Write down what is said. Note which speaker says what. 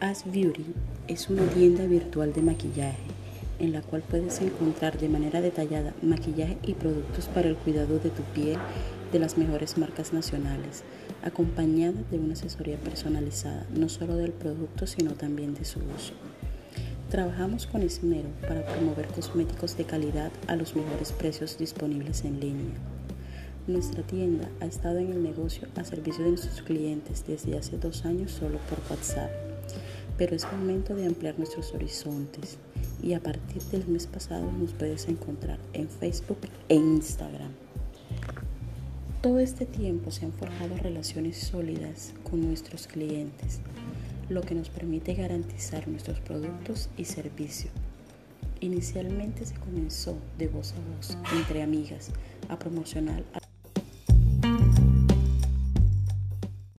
Speaker 1: As Beauty es una tienda virtual de maquillaje en la cual puedes encontrar de manera detallada maquillaje y productos para el cuidado de tu piel de las mejores marcas nacionales, acompañada de una asesoría personalizada, no solo del producto, sino también de su uso. Trabajamos con esmero para promover cosméticos de calidad a los mejores precios disponibles en línea. Nuestra tienda ha estado en el negocio a servicio de nuestros clientes desde hace dos años solo por WhatsApp pero es momento de ampliar nuestros horizontes y a partir del mes pasado nos puedes encontrar en Facebook e Instagram. Todo este tiempo se han forjado relaciones sólidas con nuestros clientes, lo que nos permite garantizar nuestros productos y servicios. Inicialmente se comenzó de voz a voz entre amigas a promocionar